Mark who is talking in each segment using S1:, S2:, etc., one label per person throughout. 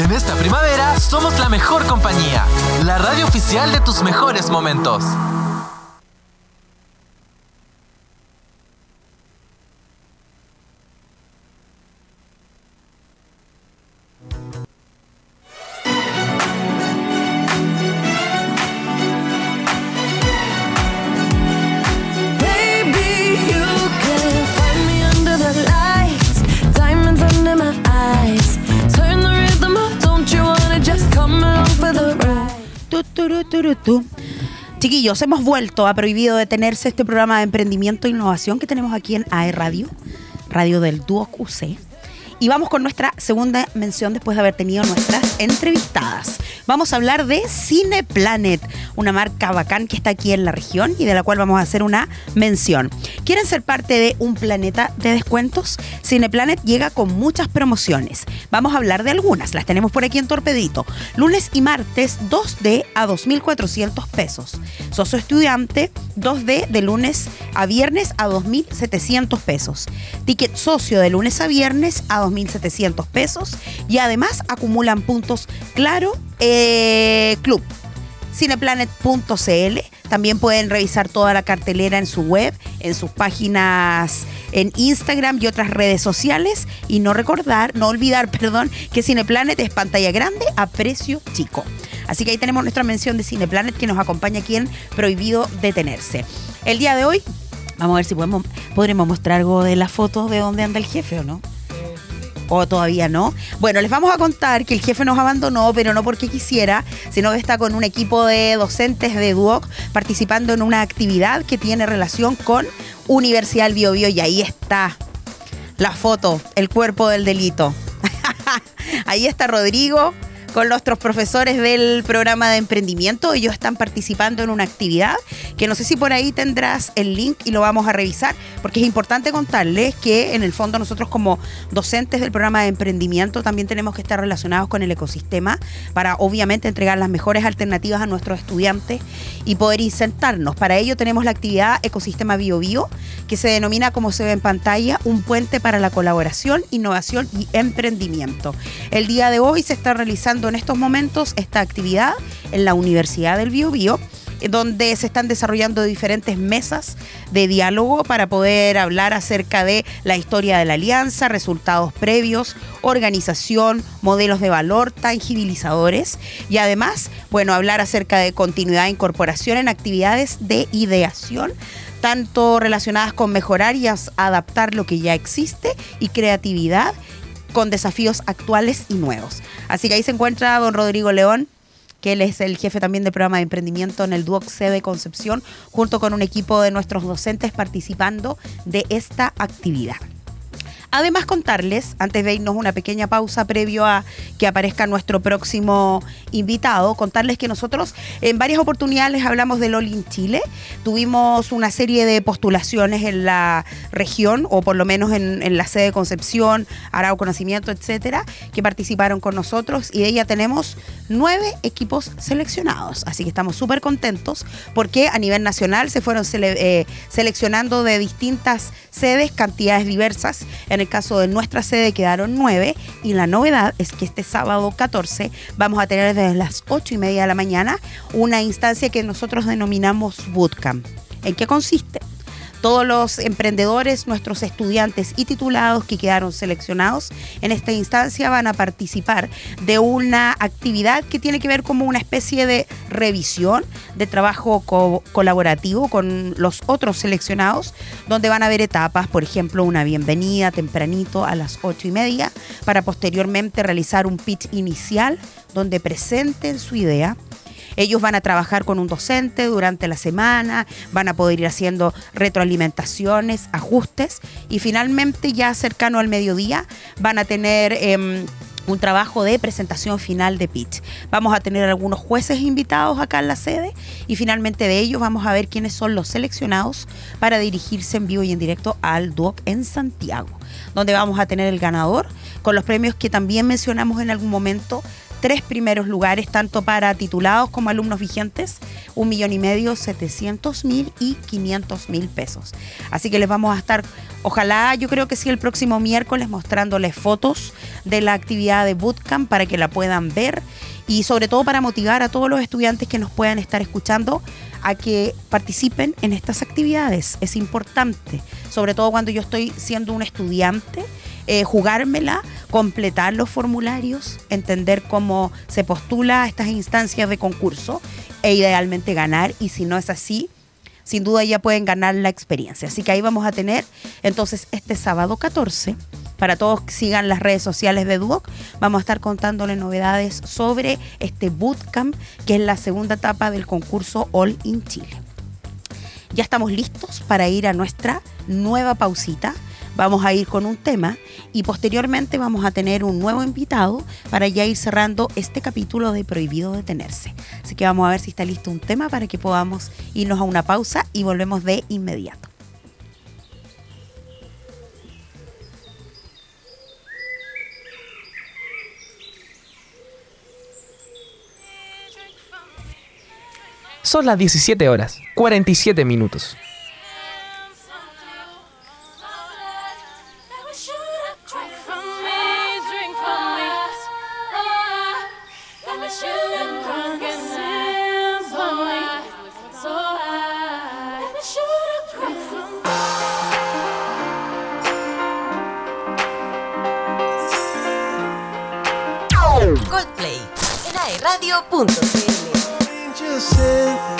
S1: En esta primavera somos la mejor compañía, la radio oficial de tus mejores momentos.
S2: Chiquillos, hemos vuelto a Prohibido Detenerse este programa de emprendimiento e innovación que tenemos aquí en AE Radio, radio del Duo QC. Y vamos con nuestra segunda mención después de haber tenido nuestras entrevistadas. Vamos a hablar de Cineplanet, una marca bacán que está aquí en la región y de la cual vamos a hacer una mención. ¿Quieren ser parte de un planeta de descuentos? Cineplanet llega con muchas promociones. Vamos a hablar de algunas, las tenemos por aquí en Torpedito. Lunes y martes 2D a 2.400 pesos. Socio estudiante 2D de lunes a viernes a 2.700 pesos. Ticket socio de lunes a viernes a 2.700 pesos. Y además acumulan puntos Claro eh, Club cineplanet.cl. También pueden revisar toda la cartelera en su web, en sus páginas en Instagram y otras redes sociales. Y no recordar, no olvidar, perdón, que Cineplanet es pantalla grande a precio chico. Así que ahí tenemos nuestra mención de Cineplanet que nos acompaña aquí en Prohibido Detenerse. El día de hoy, vamos a ver si podemos, podremos mostrar algo de la foto de dónde anda el jefe o no. O todavía no. Bueno, les vamos a contar que el jefe nos abandonó, pero no porque quisiera, sino que está con un equipo de docentes de Duoc participando en una actividad que tiene relación con Universidad del Bio, Bio y ahí está la foto, el cuerpo del delito. ahí está Rodrigo con nuestros profesores del programa de emprendimiento. Ellos están participando en una actividad que no sé si por ahí tendrás el link y lo vamos a revisar, porque es importante contarles que en el fondo nosotros como docentes del programa de emprendimiento también tenemos que estar relacionados con el ecosistema para obviamente entregar las mejores alternativas a nuestros estudiantes y poder insertarnos. Para ello tenemos la actividad Ecosistema Bio Bio, que se denomina, como se ve en pantalla, un puente para la colaboración, innovación y emprendimiento. El día de hoy se está realizando en estos momentos esta actividad en la Universidad del Bio Bio eh, donde se están desarrollando diferentes mesas de diálogo para poder hablar acerca de la historia de la alianza, resultados previos, organización, modelos de valor, tangibilizadores y además, bueno, hablar acerca de continuidad e incorporación en actividades de ideación tanto relacionadas con mejorar y adaptar lo que ya existe y creatividad con desafíos actuales y nuevos. Así que ahí se encuentra don Rodrigo León, que él es el jefe también del programa de emprendimiento en el Duoc de Concepción, junto con un equipo de nuestros docentes participando de esta actividad. Además, contarles, antes de irnos una pequeña pausa previo a que aparezca nuestro próximo invitado, contarles que nosotros en varias oportunidades hablamos del All in Chile. Tuvimos una serie de postulaciones en la región, o por lo menos en, la sede de Concepción, Arauco Nacimiento, etcétera, que participaron con nosotros y de ella tenemos nueve equipos seleccionados. Así que estamos súper contentos porque a nivel nacional se fueron eh, seleccionando de distintas sedes, cantidades diversas. El caso de nuestra sede quedaron nueve y la novedad es que este sábado 14 vamos a tener desde las ocho y media de la mañana una instancia que nosotros denominamos Bootcamp. ¿En qué consiste? Todos los emprendedores, nuestros estudiantes y titulados que quedaron seleccionados en esta instancia van a participar de una actividad que tiene que ver como una especie de revisión de trabajo co- colaborativo con los otros seleccionados, donde van a haber etapas, por ejemplo, una bienvenida tempranito a las ocho y media, para posteriormente realizar un pitch inicial donde presenten su idea ellos van a trabajar con un docente durante la semana, van a poder ir haciendo retroalimentaciones, ajustes y finalmente ya cercano al mediodía van a tener... em, un trabajo de presentación final de pitch. Vamos a tener algunos jueces invitados acá en la sede y finalmente de ellos vamos a ver quiénes son los seleccionados para dirigirse en vivo y en directo al DUOC en Santiago, donde vamos a tener el ganador con los premios que también mencionamos en algún momento tres primeros lugares, tanto para titulados como alumnos vigentes, un millón y medio, 700 mil y 500 mil pesos. Así que les vamos a estar, ojalá, yo creo que sí, el próximo miércoles mostrándoles fotos de la actividad de Bootcamp para que la puedan ver y sobre todo para motivar a todos los estudiantes que nos puedan estar escuchando a que participen en estas actividades. Es importante, sobre todo cuando yo estoy siendo un estudiante, eh, jugármela, completar los formularios, entender cómo se postula a estas instancias de concurso e idealmente ganar y si no es así, sin duda ya pueden ganar la experiencia. Así que ahí vamos a tener entonces este sábado 14 para todos que sigan las redes sociales de Duoc, vamos a estar contándole novedades sobre este bootcamp, que es la segunda etapa del concurso All in Chile. Ya estamos listos para ir a nuestra nueva pausita. Vamos a ir con un tema y posteriormente vamos a tener un nuevo invitado para ya ir cerrando este capítulo de Prohibido Detenerse. Así que vamos a ver si está listo un tema para que podamos irnos a una pausa y volvemos de inmediato.
S3: Son las 17 horas, 47 minutos.
S4: Coldplay en aeradio.cl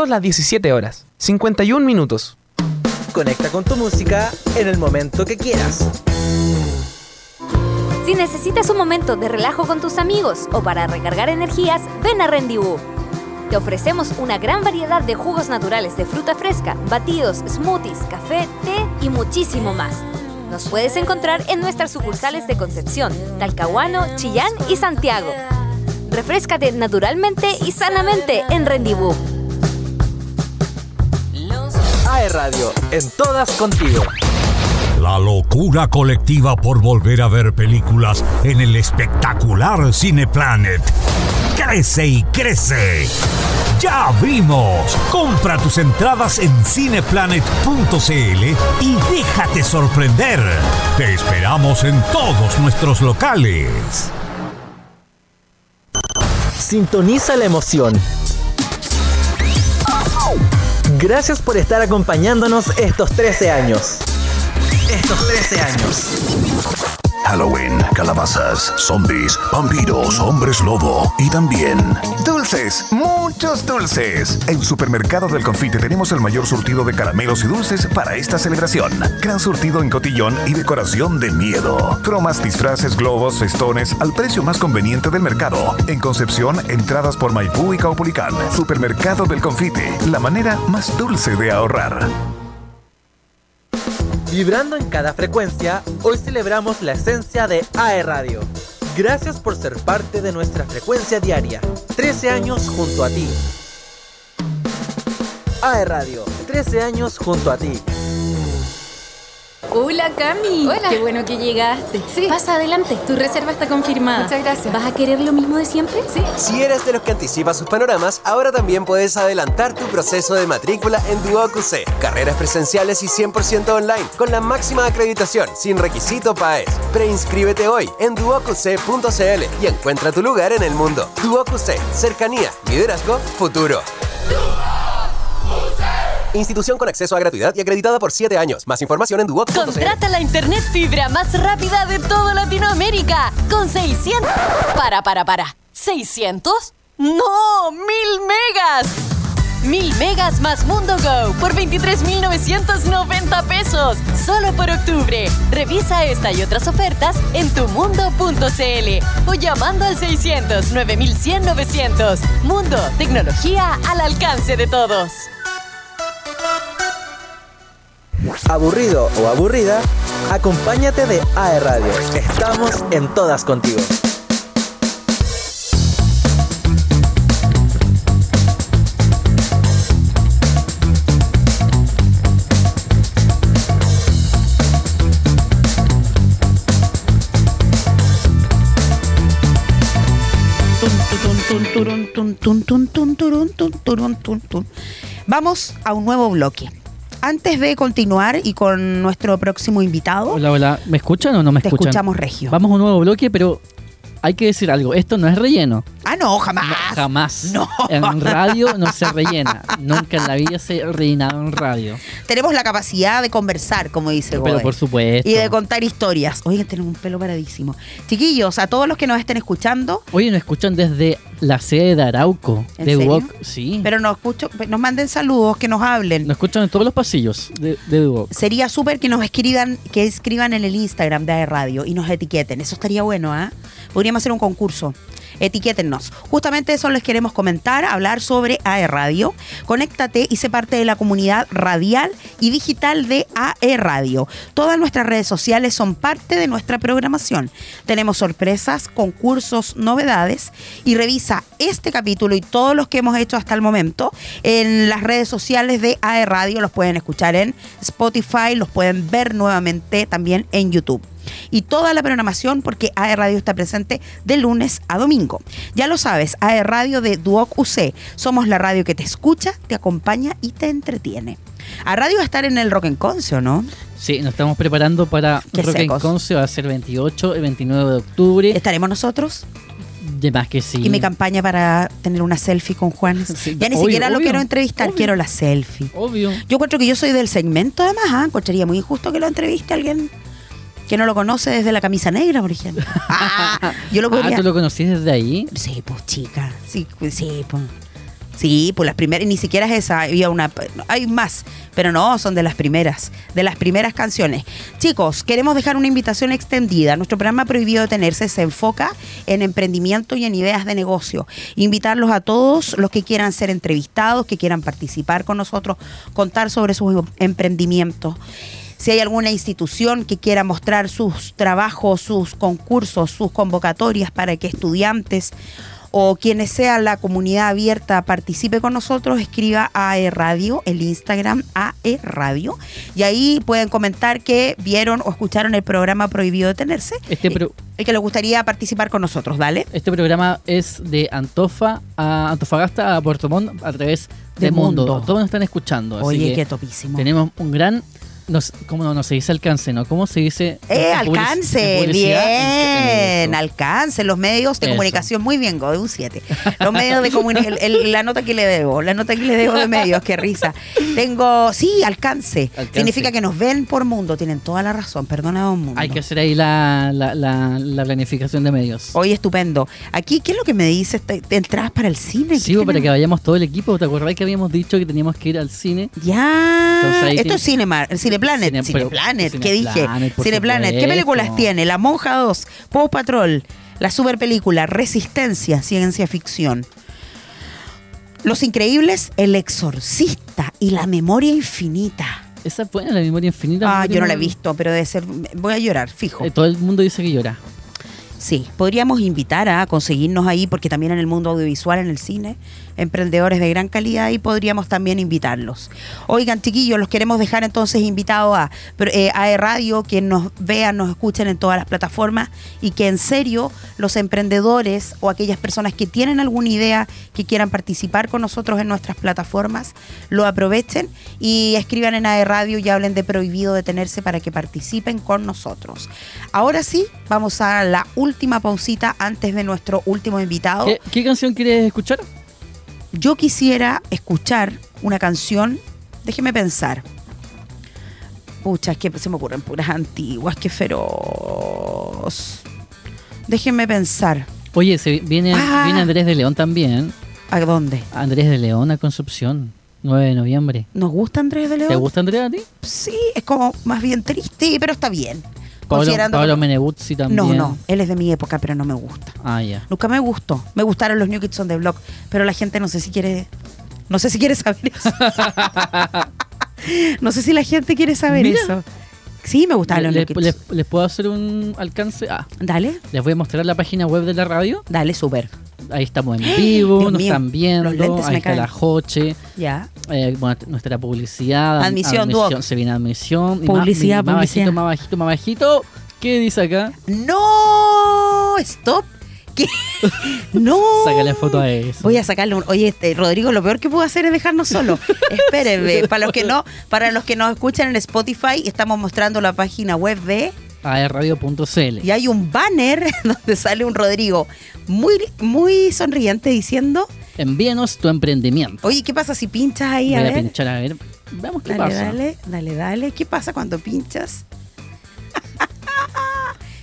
S3: Son las 17 horas, 51 minutos.
S5: Conecta con tu música en el momento que quieras.
S6: Si necesitas un momento de relajo con tus amigos o para recargar energías, ven a Rendezvous. Te ofrecemos una gran variedad de jugos naturales de fruta fresca, batidos, smoothies, café, té y muchísimo más. Nos puedes encontrar en nuestras sucursales de Concepción, Talcahuano, Chillán y Santiago. Refrescate naturalmente y sanamente en Rendezvous.
S5: AE Radio, en todas contigo.
S7: La locura colectiva por volver a ver películas en el espectacular Cineplanet. Crece y crece. Ya abrimos. Compra tus entradas en cineplanet.cl y déjate sorprender. Te esperamos en todos nuestros locales.
S5: Sintoniza la emoción. Gracias por estar acompañándonos estos 13 años. Estos 13 años.
S8: Halloween, calabazas, zombies, vampiros, hombres lobo y también
S9: Dulces, muchos dulces. En Supermercado del Confite tenemos el mayor surtido de caramelos y dulces para esta celebración. Gran surtido en cotillón y decoración de miedo. Cromas, disfraces, globos, festones al precio más conveniente del mercado. En Concepción, entradas por Maipú y Caupolicán. Supermercado del Confite, la manera más dulce de ahorrar.
S5: Vibrando en cada frecuencia, hoy celebramos la esencia de AE Radio. Gracias por ser parte de nuestra frecuencia diaria. 13 años junto a ti. AE Radio, 13 años junto a ti.
S10: Hola Cami.
S11: Hola.
S10: Qué bueno que llegaste.
S11: Sí.
S10: Pasa adelante. Tu reserva está confirmada.
S11: Muchas gracias.
S10: ¿Vas a querer lo mismo de siempre?
S11: Sí.
S12: Si eres de los que anticipa sus panoramas, ahora también puedes adelantar tu proceso de matrícula en DuoQC. Carreras presenciales y 100% online, con la máxima acreditación, sin requisito PAES. Preinscríbete hoy en duoqc.cl y encuentra tu lugar en el mundo. DuoQC, cercanía, liderazgo, futuro. Institución con acceso a gratuidad y acreditada por 7 años. Más información en duoc.cl.
S4: Contrata la internet fibra más rápida de toda Latinoamérica con 600. Para, para, para. ¿600? ¡No! ¡Mil megas! Mil megas más Mundo Go por 23,990 pesos. Solo por octubre. Revisa esta y otras ofertas en tumundo.cl o llamando al 600 9100 900. Mundo, tecnología al alcance de todos.
S5: Aburrido o aburrida, acompáñate de AE Radio. Estamos en todas contigo.
S2: Vamos a un nuevo bloque. Antes de continuar y con nuestro próximo invitado,
S13: Hola, hola. ¿Me escuchan o no me
S2: te
S13: escuchan?
S2: escuchamos regio.
S13: Vamos a un nuevo bloque, pero hay que decir algo. Esto no es relleno.
S2: Ah, no, jamás.
S13: Jamás.
S2: No.
S13: En radio no se rellena. Nunca en la vida se rellenado en radio.
S2: Tenemos la capacidad de conversar, como dice
S13: Pero por supuesto.
S2: Y de contar historias. Oigan, tenemos un pelo paradísimo. Chiquillos, a todos los que nos estén escuchando,
S13: Oye, nos escuchan desde la sede de Arauco.
S2: ¿En
S13: de
S2: serio?
S13: Duoc. Sí.
S2: pero nos, escucho, nos manden saludos, que nos hablen.
S13: Nos escuchan en todos los pasillos de, de Duoc.
S2: Sería súper que nos escriban, que escriban en el Instagram de Radio y nos etiqueten. Eso estaría bueno, ¿ah? Hacer un concurso. Etiquétennos. Justamente eso les queremos comentar, hablar sobre AE Radio. Conéctate y sé parte de la comunidad radial y digital de AE Radio. Todas nuestras redes sociales son parte de nuestra programación. Tenemos sorpresas, concursos, novedades y revisa este capítulo y todos los que hemos hecho hasta el momento en las redes sociales de AE Radio. Los pueden escuchar en Spotify, los pueden ver nuevamente también en YouTube y toda la programación porque AE Radio está presente de lunes a domingo. Ya lo sabes, AE Radio de Duoc UC. Somos la radio que te escucha, te acompaña y te entretiene. A radio va a estar en el Rock en Concio, ¿no?
S13: Sí, nos estamos preparando para
S2: Qué
S13: Rock en. Conce. Va a ser 28 y 29 de octubre.
S2: ¿Estaremos nosotros?
S13: De más que sí.
S2: Y mi campaña para tener una selfie con Juan. ya ni
S13: obvio,
S2: siquiera lo
S13: obvio,
S2: quiero entrevistar,
S13: obvio.
S2: quiero la selfie.
S13: Obvio.
S2: Yo encuentro que yo soy del segmento además, ¿ah? encontraría muy injusto que lo entreviste a alguien que no lo conoce desde la camisa negra, por ejemplo. Ah, yo lo podría...
S13: Ah, ¿tú lo conocís desde ahí?
S2: Sí, pues chica. Sí, pues, sí, pues. Sí, pues las primeras, ni siquiera es esa, había una, hay más, pero no, son de las primeras, de las primeras canciones. Chicos, queremos dejar una invitación extendida. Nuestro programa Prohibido Detenerse se enfoca en emprendimiento y en ideas de negocio. Invitarlos a todos los que quieran ser entrevistados, que quieran participar con nosotros, contar sobre sus emprendimientos. Si hay alguna institución que quiera mostrar sus trabajos, sus concursos, sus convocatorias para que estudiantes o quienes sea la comunidad abierta participe con nosotros, escriba a E Radio, el Instagram AE Radio, y ahí pueden comentar que vieron o escucharon el programa Prohibido Detenerse
S13: Este, pro-
S2: y que les gustaría participar con nosotros, ¿vale?
S13: este programa es de Antofa a Antofagasta a Puerto Montt a través de,
S2: De
S13: Mundo.
S2: Mundo.
S13: Todos nos están escuchando. así
S2: Oye,
S13: que
S2: qué topísimo.
S13: Tenemos un gran. No, ¿Cómo no, no se dice alcance, no? ¿Cómo se dice?
S2: Eh, alcance,
S13: en-
S2: bien, alcance, los medios de
S13: Eso.
S2: comunicación, muy bien, Go, de un 7. Los medios de comunicación, la nota que le debo, la nota que le debo de medios, qué risa. Tengo, sí, alcance.
S13: Alcance.
S2: Significa que nos ven por mundo, tienen toda la razón, perdona, don mundo.
S13: Hay que hacer ahí la, la, la, la planificación de medios.
S2: Oye, estupendo. Aquí, ¿qué es lo que me dices? ¿Te, te entradas para el cine?
S13: Sí,
S2: ¿Qué
S13: pues, para
S2: tenemos?
S13: que vayamos todo el equipo. ¿Te acordás que habíamos dicho que teníamos que ir al cine?
S2: Ya.
S13: Entonces
S2: Esto
S13: tiene-
S2: es Cinemar, Cineplanet.
S13: Cine-
S2: Cineplanet, ¿qué dije?
S13: Cineplanet.
S2: ¿Qué películas tiene? La Monja 2, Paw Patrol, la super película Resistencia, ciencia ficción. Los Increíbles, El Exorcista y La Memoria Infinita.
S13: Esa es buena, la memoria infinita.
S2: Ah, yo no la he visto, pero debe ser. Voy a llorar, fijo.
S13: Eh, todo el mundo dice que llora.
S2: Sí, podríamos invitar a conseguirnos ahí, porque también en el mundo audiovisual, en el cine, emprendedores de gran calidad y podríamos también invitarlos. Oigan, chiquillos, los queremos dejar entonces invitados a, eh, a E Radio, que nos vean, nos escuchen en todas las plataformas y que en serio los emprendedores o aquellas personas que tienen alguna idea que quieran participar con nosotros en nuestras plataformas, lo aprovechen y escriban en AE Radio y hablen de prohibido detenerse para que participen con nosotros. Ahora sí, vamos a la última pausita antes de nuestro último invitado.
S13: ¿Qué, qué canción quieres escuchar?
S2: Yo quisiera escuchar una canción, déjeme pensar. Pucha, es que se me ocurren puras antiguas, qué feroz. Déjenme pensar.
S13: Oye, se viene,
S2: Ah.
S13: viene Andrés de León también.
S2: ¿A dónde?
S13: Andrés de León a Concepción, 9 de noviembre.
S2: ¿Nos gusta Andrés de León?
S13: ¿Te gusta Andrés a ti?
S2: Sí, es como más bien triste, pero está bien.
S13: Pablo,
S2: Considerando
S13: Pablo Meneguzzi también.
S2: No, no, él es de mi época, pero no me gusta.
S13: Ah, ya.
S2: Nunca me gustó. Me gustaron los New Kids on the Block, pero la gente no sé si quiere. No sé si quiere saber eso. no sé si la gente quiere saber
S13: Mira.
S2: eso. Sí, me gustaban los
S13: Le-
S2: New Kids.
S13: les, les puedo hacer un alcance? Ah,
S2: Dale,
S13: les voy a mostrar la página web de la radio.
S2: dale, súper.
S13: Ahí estamos en vivo,
S2: Dios
S13: nos
S2: mío,
S13: están viendo. Ahí
S2: me
S13: está
S2: caen.
S13: la Joche.
S2: Ya.
S13: Eh, bueno, nuestra publicidad.
S2: Admisión, Duoc.
S13: Se viene admisión. y
S2: Publicidad,
S13: más, más
S2: publicidad.
S13: bajito, más bajito, más bajito. ¿Qué dice acá?
S2: ¡No! ¡Stop! ¿Qué? ¡No!
S13: Sácale foto a eso.
S2: Voy a sacarle un. Oye, este, Rodrigo, lo peor que puedo hacer es dejarnos solo. Espérenme. Para los que no, para los que nos escuchan en Spotify, estamos mostrando la página web de.
S13: aerradio.cl.
S2: Y hay un banner donde sale un Rodrigo muy, muy sonriente diciendo.
S13: Envíanos tu emprendimiento.
S2: Oye, ¿qué pasa si pinchas ahí?
S13: Voy
S2: A
S13: a,
S2: ver.
S13: pinchar a ver. Veamos qué
S2: Dale,
S13: pasa.
S2: dale, dale, dale. ¿Qué pasa cuando pinchas?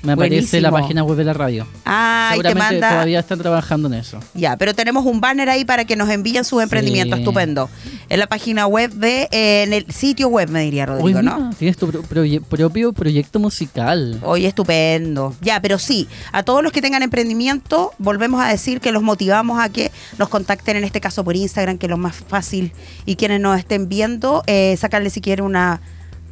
S13: Me aparece la página web de la radio.
S2: Ah, y te
S13: Seguramente
S2: manda.
S13: todavía están trabajando en eso.
S2: Ya, pero tenemos un banner ahí para que nos envíen sus emprendimientos.
S13: Sí.
S2: Estupendo. En la página web de. eh, en el sitio web, me diría
S13: Uy,
S2: Rodrigo,
S13: mira,
S2: ¿no?
S13: tienes tu pro- proye- propio proyecto musical.
S2: Oye, estupendo. Ya, pero sí, a todos los que tengan emprendimiento, volvemos a decir que los motivamos a que nos contacten, en este caso por Instagram, que es lo más fácil. Y quienes nos estén viendo, eh, sacarle si quieren una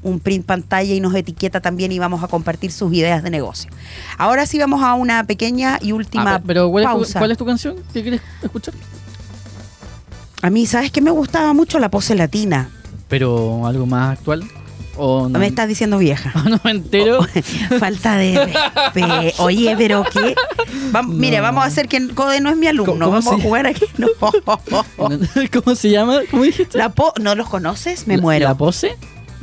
S2: un print pantalla y nos etiqueta también y vamos a compartir sus ideas de negocio. Ahora sí vamos a una pequeña y última
S13: Ah, pero ¿cuál es, tu,
S2: pausa.
S13: cuál es tu canción que quieres escuchar?
S2: A mí, ¿sabes qué me gustaba mucho la pose latina?
S13: Pero algo más actual. ¿O no?
S2: Me estás diciendo vieja.
S13: no me entero.
S2: Falta de respeto. Oye, pero qué. Vam- Mire, vamos a hacer que Code no es mi alumno.
S13: ¿Cómo
S2: Vamos a jugar aquí. No.
S13: ¿Cómo se llama? ¿Cómo dijiste?
S2: La po- ¿No los conoces? Me
S13: ¿La-
S2: muero.
S13: ¿La pose?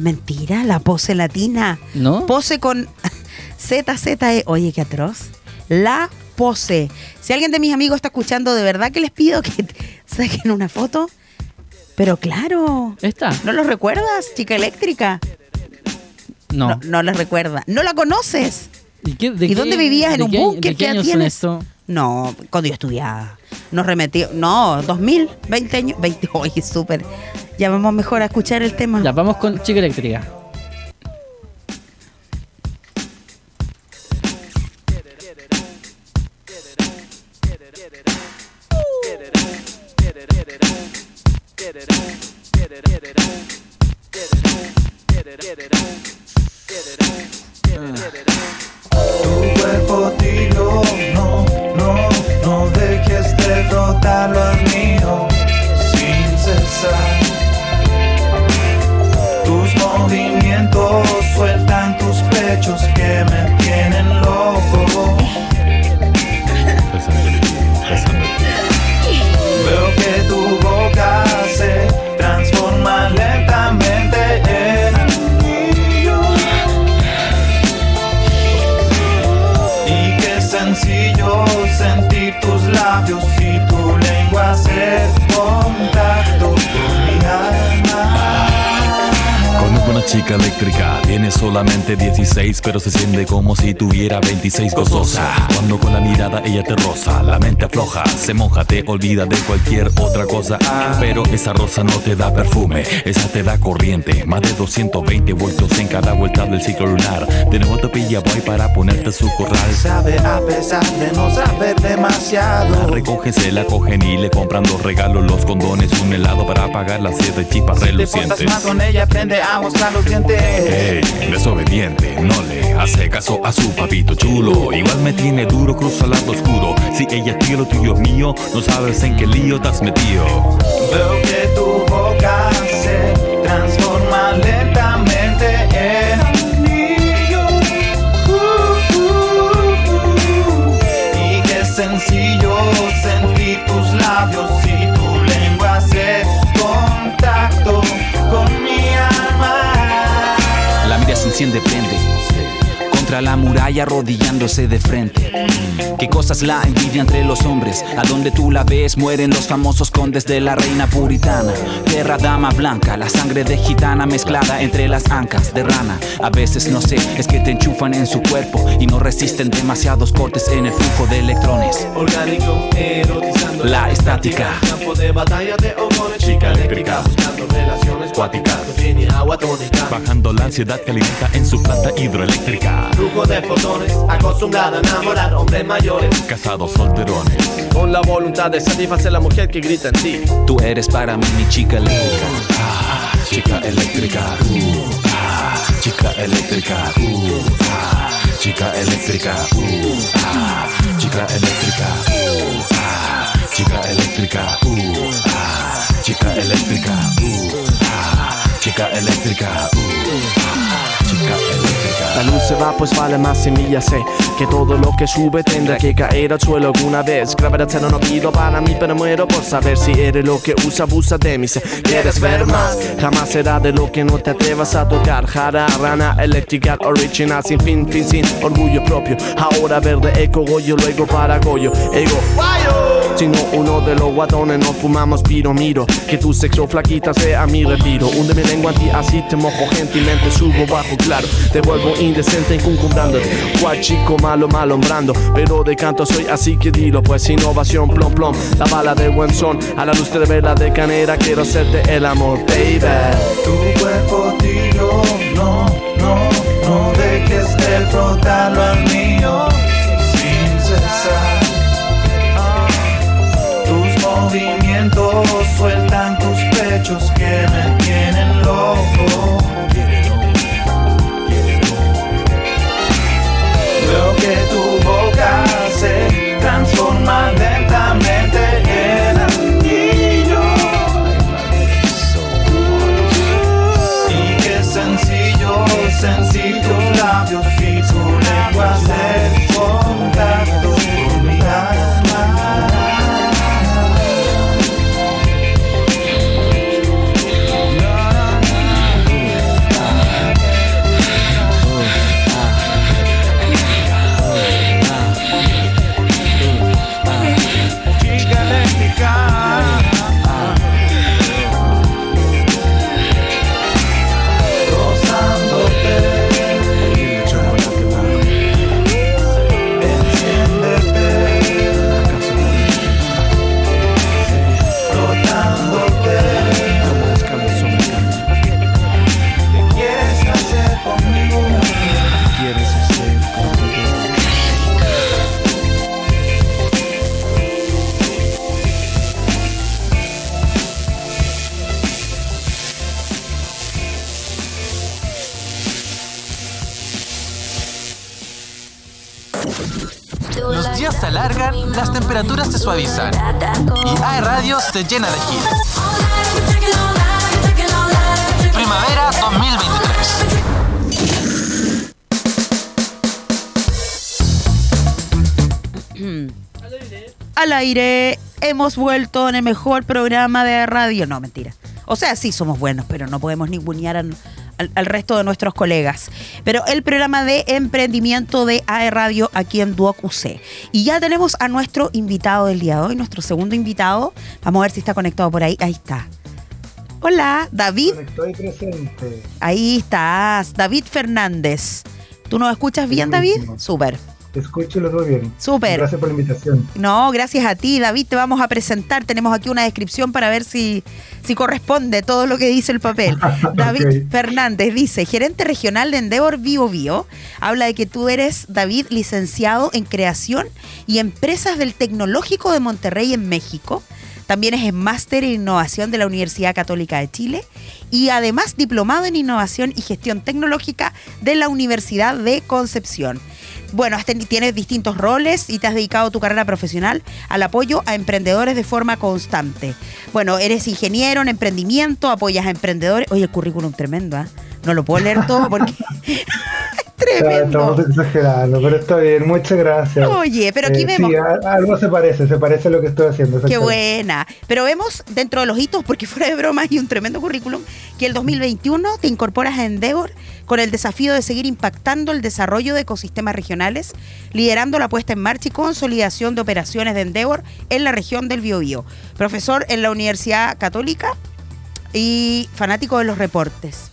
S2: Mentira, la pose latina.
S13: ¿No?
S2: Pose con ZZE. Oye, qué atroz. La pose. Si alguien de mis amigos está escuchando, de verdad que les pido que saquen una foto. Pero claro.
S13: ¿Esta?
S2: ¿No los recuerdas, chica eléctrica?
S13: No.
S2: No, no las recuerda. ¿No la conoces?
S13: ¿Y, qué- de
S2: ¿Y
S13: qué-
S2: dónde vivías? ¿En un búnker?
S13: ¿De qué
S2: ¿Qué
S13: años son
S2: tienes?
S13: esto?
S2: No, cuando yo estudiaba. Nos remetió. No, 2000, 20 años. 20, oye, súper. Ya vamos mejor a escuchar el tema.
S13: Ya, vamos con Chica Eléctrica.
S11: Tu cuerpo tiro, al mío sin cesar. Tus movimientos sueltan tus pechos que me tienen loco.
S14: Una chica eléctrica, tiene solamente 16, pero se siente como si tuviera 26 gozosa. Cuando con la mirada ella te roza, la mente afloja, se moja, te olvida de cualquier otra cosa. Pero esa rosa no te da perfume, esa te da corriente. Más de 220 voltios en cada vuelta del ciclo lunar. De nuevo te pilla boy para ponerte su corral.
S11: Sabe a pesar de no saber
S14: La
S11: demasiado.
S14: recogen, se la cogen y le compran los regalos, los condones, un helado para apagar las siete chispas
S11: Te portas
S14: relucientes.
S11: más con ella, aprende a mostrar los dientes.
S14: Ey, desobediente, no le hace caso a su papito chulo. Igual me tiene duro, cruza lado oscuro. Si ella es lo tuyo es mío, no sabes en qué lío te has metido.
S11: Veo que tu boca se transforma lentamente en anillo. Y qué sencillo sentir tus labios
S15: 100 depende. Contra la muralla arrodillándose de frente. Qué cosas la envidia entre los hombres. A donde tú la ves mueren los famosos condes de la reina puritana. Perra dama blanca, la sangre de gitana mezclada entre las ancas de rana. A veces no sé, es que te enchufan en su cuerpo y no resisten demasiados cortes en el flujo de electrones.
S16: Orgánico, erotizando
S15: La estática.
S16: Campo de batalla de hormonas, chica eléctrica, buscando relaciones cuáticas, tiene agua tónica.
S14: Bajando la ansiedad que alimenta en su planta hidroeléctrica.
S16: Flujo de fotones, acostumbrada a enamorar hombres mayores.
S14: Casados solterones.
S16: Con la voluntad de satisfacer a la mujer que grita en ti.
S15: Tú eres para mí mi chica eléctrica.
S14: Chica eléctrica, uh, ah, chica eléctrica, uh, ah, chica eléctrica, uh, ah, chica eléctrica, uh, ah, chica eléctrica, uh, ah, chica eléctrica, uh, ah, chica eléctrica, uh, ah,
S16: La luz se va, pues vale más semillas, sé que todo lo que sube tendrá que caer al suelo alguna vez. Gravedad cero no pido para mí, pero muero por saber si eres lo que usa, abusa de mí. Sé, ¿Quieres ver más? Jamás será de lo que no te atrevas a tocar. Jara, rana, eléctrica, original, sin fin, fin, sin orgullo propio. Ahora verde, eco, goyo, luego para goyo, ego. Si no uno de los guatones no fumamos piro miro Que tu sexo flaquita sea mi retiro. Hunde mi lengua en ti así te mojo gentilmente Subo bajo claro. Te vuelvo indecente encumbrándote Cual chico malo malombrando Pero de canto soy así que dilo Pues innovación plom plom. La bala de buen son A la luz de vela de canera Quiero hacerte el amor baby.
S11: Tu cuerpo tiro, no, no, no dejes de frotarlo al mío Tus movimientos sueltan tus pechos que me tienen loco. Veo que tu boca se transforma lentamente
S1: temperaturas se suavizan. Y AE Radio se llena de hits. Primavera 2023.
S2: Al aire, hemos vuelto en el mejor programa de radio. No, mentira. O sea, sí somos buenos, pero no podemos ningunear al, al- al resto de nuestros colegas. Pero el programa de emprendimiento de AE Radio aquí en Duoc UC. Y ya tenemos a nuestro invitado del día de hoy, nuestro segundo invitado. Vamos a ver si está conectado por ahí. Ahí está. Hola, David.
S17: Estoy presente.
S2: Ahí estás, David Fernández. ¿Tú nos escuchas bien, David? Súper.
S17: Te escucho y lo veo bien.
S2: Súper.
S17: Gracias por la invitación.
S2: No, gracias a ti, David. Te vamos a presentar. Tenemos aquí una descripción para ver si, si corresponde todo lo que dice el papel. David Fernández dice, gerente regional de Endeavor Bio Bio. Habla de que tú eres, David, licenciado en creación y empresas del Tecnológico de Monterrey en México. También es en máster en innovación de la Universidad Católica de Chile y además diplomado en innovación y gestión tecnológica de la Universidad de Concepción. Bueno, tienes distintos roles y te has dedicado tu carrera profesional al apoyo a emprendedores de forma constante. Bueno, eres ingeniero en emprendimiento, apoyas a emprendedores. Oye, el currículum tremendo, ¿ah? No lo puedo leer todo porque tremendo.
S17: Estamos exagerando, pero está bien. Muchas gracias.
S2: Oye, pero aquí
S17: Eh,
S2: vemos-
S17: Sí, a- algo se parece, se parece a lo que estoy haciendo.
S2: Qué buena. Pero vemos dentro de los hitos, porque fuera de broma hay un tremendo currículum, que el 2021 te incorporas a Endeavor con el desafío de seguir impactando el desarrollo de ecosistemas regionales, liderando la puesta en marcha y consolidación de operaciones de Endeavor en la región del Biobío. Profesor en la Universidad Católica y fanático de los reportes.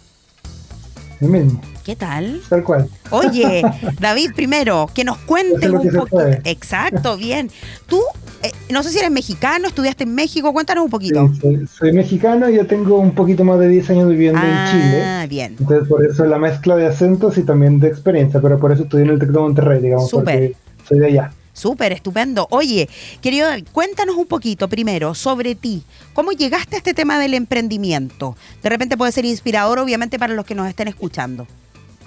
S17: Mismo,
S2: ¿Qué tal?
S17: tal cual.
S2: Oye, David, primero, que nos cuentes un poquito. Exacto, bien. Tú, eh, no sé si eres mexicano, estudiaste en México, cuéntanos un poquito.
S17: Sí, soy, soy mexicano y yo tengo un poquito más de 10 años viviendo en Chile.
S2: Ah, bien.
S17: Entonces, por eso la mezcla de acentos y también de experiencia, pero por eso estudié en el Tec de Monterrey, digamos,
S2: Súper.
S17: soy de allá.
S2: Súper, estupendo. Oye, querido David, cuéntanos un poquito primero sobre ti. ¿Cómo llegaste a este tema del emprendimiento? De repente puede ser inspirador, obviamente, para los que nos estén escuchando.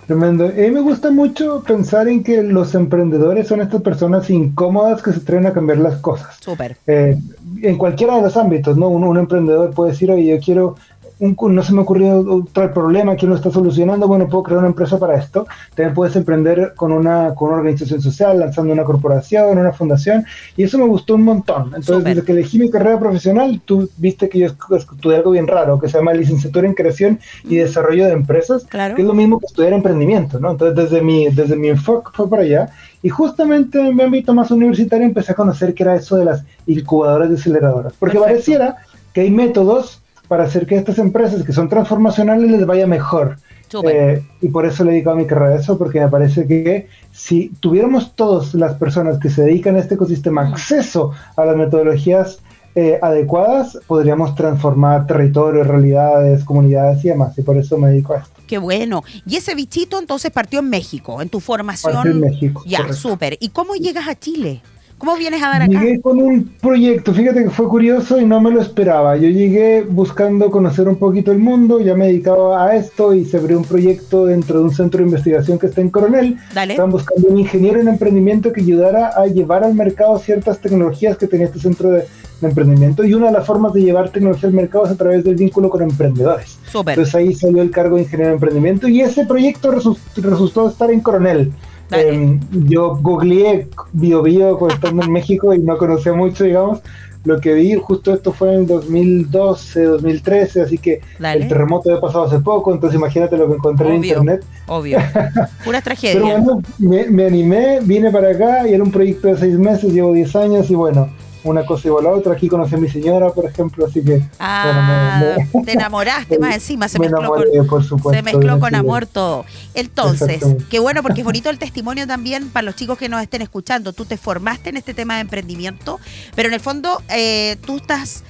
S17: Tremendo. A mí me gusta mucho pensar en que los emprendedores son estas personas incómodas que se atreven a cambiar las cosas.
S2: Súper.
S17: Eh, en cualquiera de los ámbitos, ¿no? Un, un emprendedor puede decir, oye, yo quiero, un, no se me ocurrió tal problema, ¿quién lo está solucionando? Bueno, puedo crear una empresa para esto. También puedes emprender con una, con una organización social, lanzando una corporación, una fundación, y eso me gustó un montón. Entonces, desde que elegí mi carrera profesional, tú viste que yo estudié algo bien raro, que se llama licenciatura en creación y desarrollo de empresas,
S2: Claro.
S17: que es lo mismo que estudiar emprendimiento, ¿no? Entonces, desde mi, desde mi enfoque fue para allá. Y justamente en mi ámbito más universitario empecé a conocer que era eso de las incubadoras y aceleradoras. Porque pareciera que hay métodos para hacer que estas empresas que son transformacionales les vaya mejor. Eh, y por eso le he dedicado mi carrera a eso, porque me parece que si tuviéramos todas las personas que se dedican a este ecosistema acceso a las metodologías eh, adecuadas, podríamos transformar territorios, realidades, comunidades y demás. Y por eso me dedico a esto.
S2: Qué bueno. Y ese bichito entonces partió en México, en tu formación.
S17: Partió en México,
S2: Ya, súper. ¿Y cómo llegas a Chile? ¿Cómo vienes a dar acá?
S17: Llegué con un proyecto, fíjate que fue curioso y no me lo esperaba. Yo llegué buscando conocer un poquito el mundo, ya me dedicaba a esto y se abrió un proyecto dentro de un centro de investigación que está en Coronel.
S2: Dale.
S17: Estaban buscando un ingeniero en emprendimiento que ayudara a llevar al mercado ciertas tecnologías que tenía este centro de, de emprendimiento y una de las formas de llevar tecnología al mercado es a través del vínculo con emprendedores.
S2: Súper.
S17: Entonces ahí salió el cargo de ingeniero en emprendimiento y ese proyecto resu- resultó estar en Coronel. Eh, yo googleé Bio Bio cuando estando en México y no conocía mucho, digamos. Lo que vi, justo esto fue en 2012, 2013, así que
S2: Dale.
S17: el terremoto había pasado hace poco, entonces imagínate lo que encontré en
S2: Obvio.
S17: internet.
S2: Obvio. Pura
S17: Pero
S2: tragedia.
S17: bueno, me, me animé, vine para acá y era un proyecto de seis meses, llevo 10 años y bueno, una cosa igual a la otra. Aquí conocí a mi señora, por ejemplo, así que
S2: Ah,
S17: bueno, me- me-
S2: te enamoraste más encima, se
S17: me
S2: mezcló
S17: enamoré,
S2: con,
S17: por supuesto,
S2: se mezcló con amor todo. Entonces, qué bueno porque es bonito el testimonio también para los chicos que nos estén escuchando. Tú te formaste en este tema de emprendimiento, pero en el fondo eh, tú estás,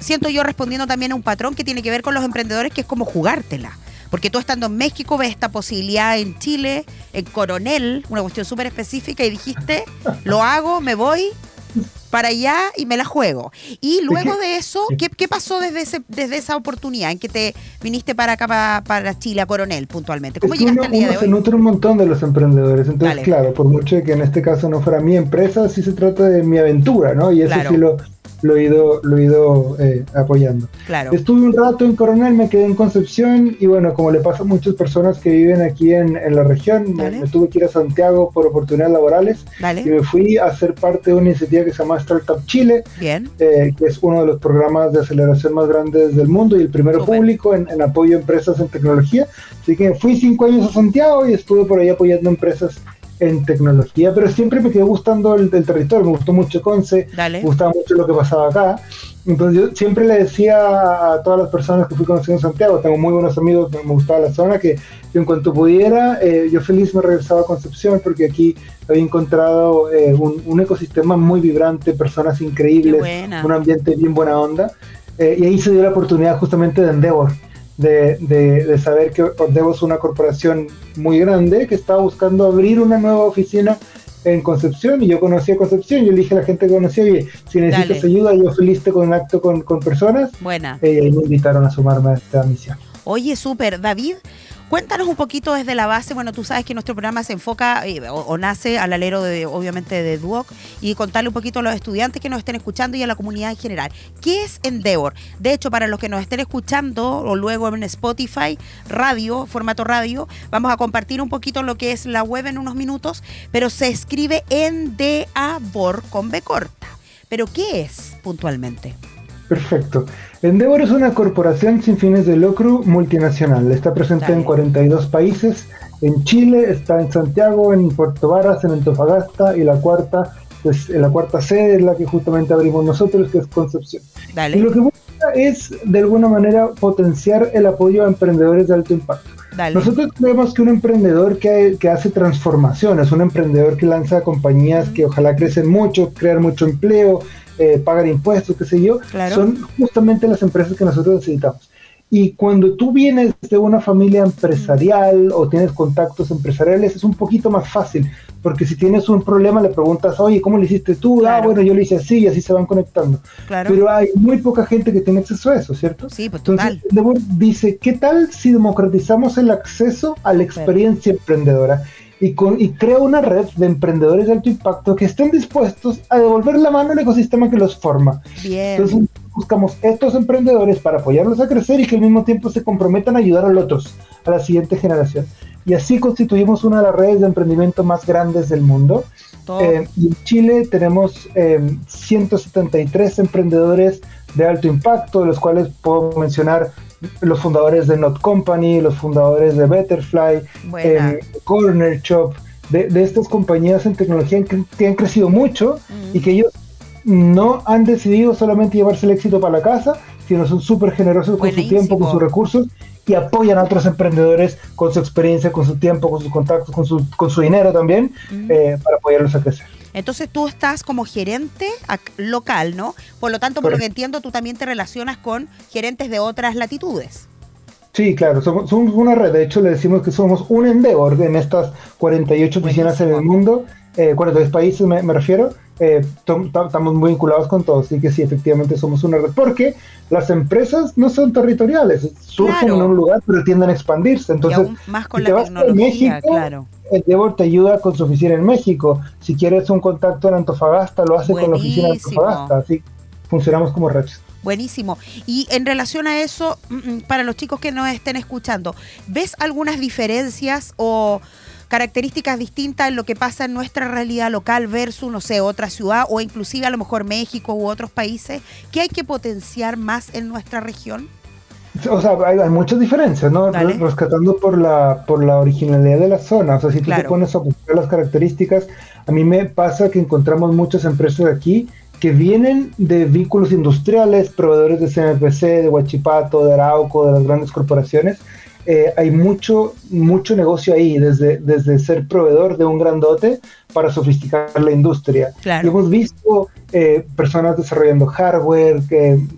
S2: siento yo, respondiendo también a un patrón que tiene que ver con los emprendedores, que es como jugártela. Porque tú estando en México ves esta posibilidad en Chile, en Coronel, una cuestión súper específica, y dijiste, lo hago, me voy. Para allá y me la juego. Y luego de eso, ¿qué, qué pasó desde, ese, desde esa oportunidad en que te viniste para acá, para, para Chile, a Coronel, puntualmente? ¿Cómo
S17: Es
S2: llegaste
S17: uno,
S2: al día de
S17: se
S2: hoy?
S17: nutre un montón de los emprendedores. Entonces,
S2: Dale.
S17: claro, por mucho que en este caso no fuera mi empresa, sí se trata de mi aventura, ¿no? Y eso
S2: Claro.
S17: sí lo, lo he ido, lo he ido eh, apoyando.
S2: Claro.
S17: Estuve un rato en Coronel, me quedé en Concepción y bueno, como le pasa a muchas personas que viven aquí en, en la región, me, me tuve que ir a Santiago por oportunidades laborales
S2: Dale.
S17: y me fui a ser parte de una iniciativa que se llama Startup Chile,
S2: Bien.
S17: eh, que es uno de los programas de aceleración más grandes del mundo y el primero público en, en apoyo a empresas en tecnología. Así que fui cinco años a Santiago y estuve por ahí apoyando empresas en tecnología, pero siempre me quedó gustando el, el territorio, me gustó mucho Conce,
S2: Dale.
S17: me gustaba mucho lo que pasaba acá. Entonces yo siempre le decía a todas las personas que fui conociendo en Santiago, tengo muy buenos amigos, me gustaba la zona, que, en cuanto pudiera, eh, yo feliz me regresaba a Concepción porque aquí había encontrado eh, un, un ecosistema muy vibrante, personas increíbles, un ambiente bien buena onda. Eh, y ahí se dio la oportunidad justamente de Endeavor, de, de- de saber que Endeavor es una corporación muy grande que estaba buscando abrir una nueva oficina en Concepción y yo conocí a Concepción, yo le dije a la gente que conocía, oye, si necesitas
S2: Dale.
S17: ayuda, yo feliz te conecto con, con personas
S2: Buena.
S17: eh, y me invitaron a sumarme a esta misión.
S2: Oye, súper. David, cuéntanos un poquito desde la base. Bueno, tú sabes que nuestro programa se enfoca eh, o, nace al alero, de, obviamente, de Duoc y contarle un poquito a los estudiantes que nos estén escuchando y a la comunidad en general. ¿Qué es Endeavor? De hecho, para los que nos estén escuchando o luego en Spotify, radio, formato radio, vamos a compartir un poquito lo que es la web en unos minutos, pero se escribe Endeavor con B corta. ¿Pero qué es puntualmente?
S17: Perfecto. Endeavor es una corporación sin fines de lucro multinacional. Está presente en 42 países. En Chile, está en Santiago, en Puerto Varas, en Antofagasta y la cuarta, pues, la cuarta sede es la que justamente abrimos nosotros, que es Concepción.
S2: Dale.
S17: Y lo que busca es, de alguna manera, potenciar el apoyo a emprendedores de alto impacto.
S2: Dale.
S17: Nosotros creemos que un emprendedor que, que hace transformaciones, un emprendedor que lanza compañías que ojalá crecen mucho, crean mucho empleo, eh, pagan impuestos, qué sé yo,
S2: Claro.
S17: son justamente las empresas que nosotros necesitamos. Y cuando tú vienes de una familia empresarial o tienes contactos empresariales, es un poquito más fácil, porque si tienes un problema le preguntas, oye, ¿cómo lo hiciste tú? Ah, bueno, yo lo hice así y así se van conectando.
S2: Claro.
S17: Pero hay muy poca gente que tiene acceso a eso, ¿cierto?
S2: Sí, pues
S17: Entonces, Endeavor dice, ¿qué tal si democratizamos el acceso a la experiencia emprendedora? Y, con, y crea una red de emprendedores de alto impacto que estén dispuestos a devolver la mano al ecosistema que los forma.
S2: Bien.
S17: Entonces buscamos estos emprendedores para apoyarlos a crecer y que al mismo tiempo se comprometan a ayudar a los otros, a la siguiente generación. Y así constituimos una de las redes de emprendimiento más grandes del mundo. Eh, y en Chile tenemos eh, 173 emprendedores de alto impacto, de los cuales puedo mencionar los fundadores de Not Company, los fundadores de Betterfly, eh, Corner Shop, de, de estas compañías en tecnología que, que han crecido mucho y que ellos no han decidido solamente llevarse el éxito para la casa, sino son súper generosos con su tiempo, con sus recursos y apoyan a otros emprendedores con su experiencia, con su tiempo, con sus contactos, con su, con su dinero también, eh, para apoyarlos a crecer.
S2: Entonces tú estás como gerente local, ¿no? Por lo tanto, por lo que entiendo, tú también te relacionas con gerentes de otras latitudes.
S17: Sí, claro, somos, somos una red, de hecho le decimos que somos un Endeavor en estas 48 oficinas en el mundo, eh, 42 países me, me refiero, eh, estamos muy vinculados con todos, así que sí, efectivamente somos una red, porque las empresas no son territoriales, surgen
S2: Claro.
S17: en un lugar pero tienden a expandirse, entonces
S2: y aún más con
S17: si
S2: la
S17: te vas
S2: tecnología,
S17: México,
S2: claro.
S17: Endeavor te ayuda con su oficina en México, si quieres un contacto en Antofagasta, lo hace con la oficina de. Antofagasta, así funcionamos como red.
S2: Buenísimo. Y en relación a eso, mm, mm, para los chicos que nos estén escuchando, ¿ves algunas diferencias o características distintas en lo que pasa en nuestra realidad local versus, no sé, otra ciudad o inclusive a lo mejor México u otros países? ¿Qué hay que potenciar más en nuestra región?
S17: O sea, hay, hay muchas diferencias, ¿no?
S2: Dale.
S17: Rescatando por la, por la originalidad de la zona. O sea, si tú te
S2: Claro.
S17: pones a buscar las características, a mí me pasa que encontramos muchas empresas aquí que vienen de vínculos industriales, proveedores de CMPC, de Huachipato, de Arauco, de las grandes corporaciones. Eh, hay mucho, mucho negocio ahí, desde, desde ser proveedor de un grandote para sofisticar la industria.
S2: Claro.
S17: Y hemos visto eh, personas desarrollando hardware,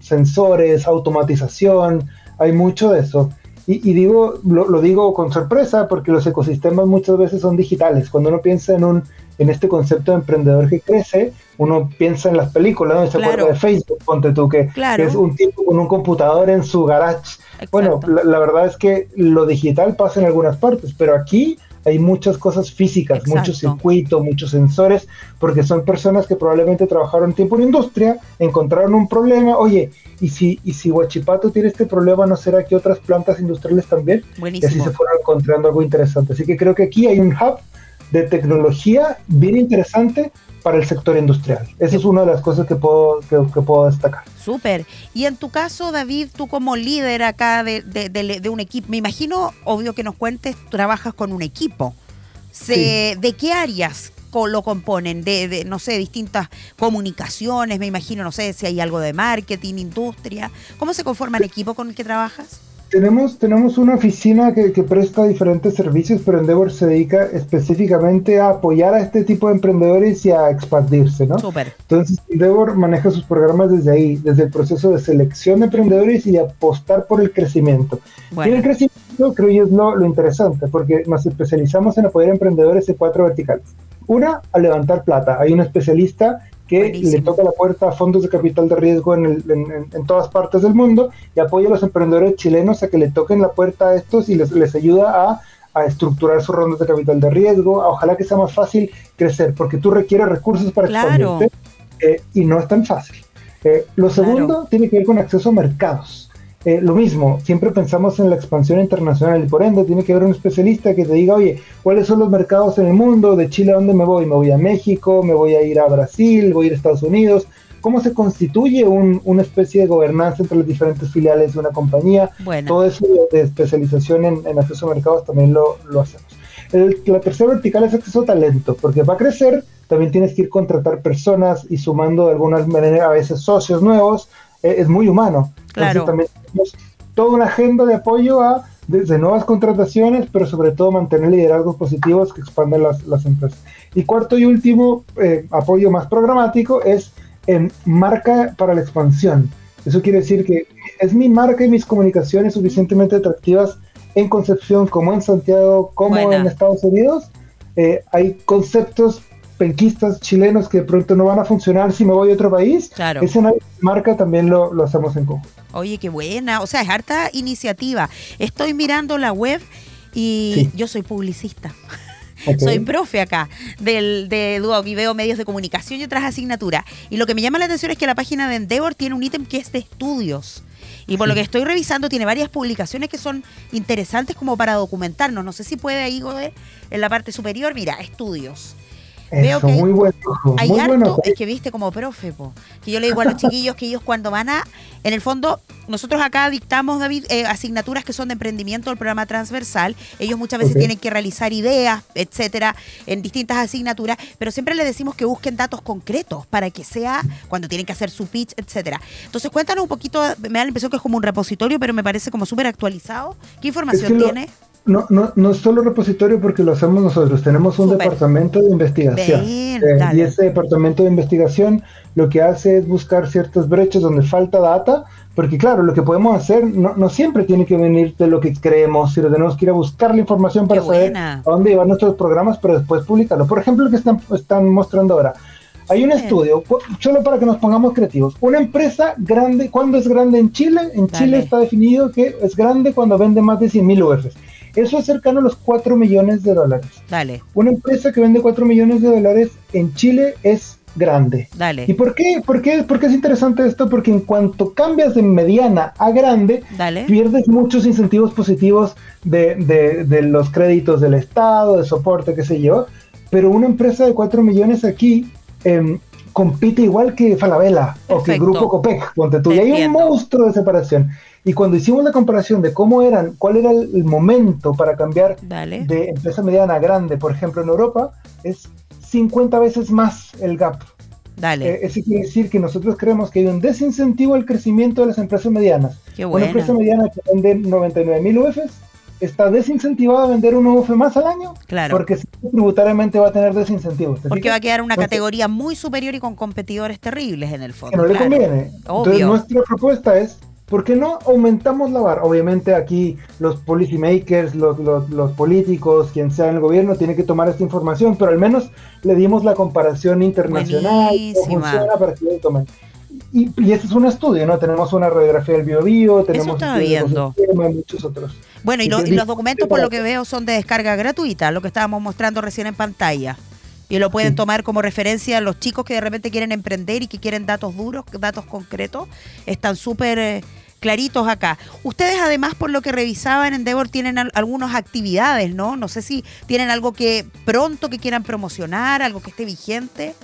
S17: sensores, automatización, hay mucho de eso. Y, y digo, lo, lo digo con sorpresa porque los ecosistemas muchas veces son digitales. Cuando uno piensa en un en este concepto de emprendedor que crece, uno piensa en las películas, ¿no? Se
S2: Claro.
S17: acuerda de Facebook, ponte tú, que,
S2: Claro.
S17: que es un tipo con un computador en su garage. Bueno, la, la verdad es que lo digital pasa en algunas partes, pero aquí hay muchas cosas físicas,
S2: Exacto.
S17: muchos circuitos, muchos sensores, porque son personas que probablemente trabajaron tiempo en industria, encontraron un problema, oye, y si, y si Huachipato tiene este problema, ¿no será que otras plantas industriales también? Y así
S2: Buenísimo.
S17: se fueron encontrando algo interesante. Así que creo que aquí hay un hub de tecnología bien interesante para el sector industrial. Esa es una de las cosas que puedo, que, que puedo destacar.
S2: Súper. Y en tu caso, David, tú como líder acá de, de- de- de un equipo, me imagino, obvio que nos cuentes, trabajas con un equipo. Se- ¿De qué áreas lo componen? De, de, no sé, distintas comunicaciones, me imagino, no sé si hay algo de marketing, industria. ¿Cómo se conforma el equipo con el que trabajas?
S17: Tenemos, tenemos una oficina que, que presta diferentes servicios, pero Endeavor se dedica específicamente a apoyar a este tipo de emprendedores y a expandirse, ¿no?
S2: Súper.
S17: Entonces, Endeavor maneja sus programas desde ahí, desde el proceso de selección de emprendedores y de apostar por el crecimiento. Y en el crecimiento creo yo es lo, lo interesante, porque nos especializamos en apoyar a emprendedores de cuatro verticales. Una, a levantar plata. Hay un especialista que le toca la puerta a fondos de capital de riesgo en, el- en- en- en todas partes del mundo y apoya a los emprendedores chilenos a que le toquen la puerta a estos y les, les ayuda a, a estructurar sus rondas de capital de riesgo. a ojalá que sea más fácil crecer, porque tú requieres recursos para
S2: Claro.
S17: expandirte eh, y no es tan fácil. Eh, lo segundo tiene que ver con acceso a mercados. Eh, lo mismo, siempre pensamos en la expansión internacional y por ende tiene que haber un especialista que te diga, oye, ¿cuáles son los mercados en el mundo? ¿De Chile a dónde me voy? ¿Me voy a México? ¿Me voy a ir a Brasil? ¿Voy a ir a Estados Unidos? ¿Cómo se constituye un- una especie de gobernanza entre las diferentes filiales de una compañía?
S2: Bueno.
S17: Todo eso de, de especialización en, en acceso a mercados también lo, lo hacemos. El- la tercera vertical es acceso a talento, porque va a crecer, también tienes que ir contratar personas y sumando de algunas maneras a veces socios nuevos, eh, es muy humano. Entonces,
S2: Claro.
S17: también toda una agenda de apoyo a desde nuevas contrataciones, pero sobre todo mantener liderazgos positivos que expandan las, las empresas. Y cuarto y último eh, apoyo más programático es en marca para la expansión. Eso quiere decir que es mi marca y mis comunicaciones suficientemente atractivas en Concepción como en Santiago como
S2: Buena.
S17: en Estados Unidos. Eh, hay conceptos penquistas chilenos que de pronto no van a funcionar si me voy a otro país.
S2: Claro.
S17: Ese análisis de marca también lo, lo hacemos en conjunto.
S2: Oye, qué buena. O sea, es harta iniciativa. Estoy mirando la web y
S17: Sí.
S2: yo soy publicista. Soy profe acá del, de Duoc y veo medios de comunicación y otras asignaturas. Y lo que me llama la atención es que la página de Endeavor tiene un ítem que es de estudios. Y por lo que estoy revisando, tiene varias publicaciones que son interesantes como para documentarnos. No sé si puede ahí, Godoy, en la parte superior, mira, estudios. Veo
S17: Eso,
S2: que hay-
S17: muy bueno.
S2: Hay
S17: muy
S2: harto,
S17: bueno.
S2: es que viste como profe, po, que yo le digo a los chiquillos que ellos cuando van a, en el fondo, nosotros acá dictamos, David, eh, asignaturas que son de emprendimiento del programa transversal. Ellos muchas veces tienen que realizar ideas, etcétera, en distintas asignaturas, pero siempre les decimos que busquen datos concretos para que sea cuando tienen que hacer su pitch, etcétera. Entonces, cuéntanos un poquito, me da la impresión que es como un repositorio, pero me parece como súper actualizado. ¿Qué información
S17: Es que lo-
S2: tiene?
S17: No, no, no es solo repositorio porque lo hacemos nosotros, tenemos un departamento de investigación.
S2: Bien,
S17: Eh, y ese departamento de investigación lo que hace es buscar ciertas brechas donde falta data, porque claro, lo que podemos hacer no, no siempre tiene que venir de lo que creemos, sino tenemos que ir a buscar la información para
S2: Qué
S17: saber
S2: buena.
S17: a dónde llevar nuestros programas para después publicarlo. Por ejemplo, lo que están, están mostrando ahora. Hay un estudio, solo para que nos pongamos creativos. Una empresa grande, ¿cuándo es grande en Chile? En
S2: Dale.
S17: Chile está definido que es grande cuando vende más de 100 mil UFs. Eso es cercano a los 4 millones de dólares.
S2: Dale,
S17: Una empresa que vende 4 millones de dólares en Chile es grande.
S2: dale.
S17: ¿Y por qué? ¿Por qué, por qué es interesante esto? Porque en cuanto cambias de mediana a grande,
S2: Dale.
S17: pierdes muchos incentivos positivos de, de- de los créditos del Estado, de soporte, qué sé yo. Pero una empresa de 4 millones aquí em, compite igual que Falabella o que. Grupo Copec, ponte tú.
S2: Te
S17: Y hay un monstruo de separación. Y cuando hicimos la comparación de cómo eran, cuál era el momento para cambiar
S2: Dale.
S17: de empresa mediana a grande, por ejemplo en Europa, es 50 veces más el gap.
S2: Dale.
S17: Eh, eso quiere decir que nosotros creemos que hay un desincentivo al crecimiento de las empresas medianas.
S2: Qué
S17: Una
S2: buena.
S17: empresa mediana que vende 99 mil UFs está desincentivada a vender un UF más al año
S2: Claro.
S17: porque tributariamente va a tener desincentivos. ¿te
S2: Porque
S17: fijas?
S2: va a quedar una
S17: Entonces,
S2: categoría muy superior y con competidores terribles en el fondo.
S17: que no le conviene. Entonces nuestra propuesta es ¿por qué no aumentamos la barra? Obviamente aquí los policymakers, los, los, los políticos, quien sea en el gobierno, tiene que tomar esta información, pero al menos le dimos la comparación internacional, funciona para que lo tomen. Y, y este es un estudio, ¿no? Tenemos una radiografía del biobío, tenemos de
S2: viendo.
S17: ecosistema y muchos otros.
S2: Bueno, y, lo- y los documentos, por lo que veo, son de descarga gratuita, lo que estábamos mostrando recién en pantalla. Y lo pueden tomar como referencia los chicos que de repente quieren emprender y que quieren datos duros, datos concretos. Están súper eh, claritos acá. Ustedes además, por lo que revisaba en Endeavor, tienen al- algunas actividades, ¿no? No sé si tienen algo que pronto que quieran promocionar, algo que esté vigente.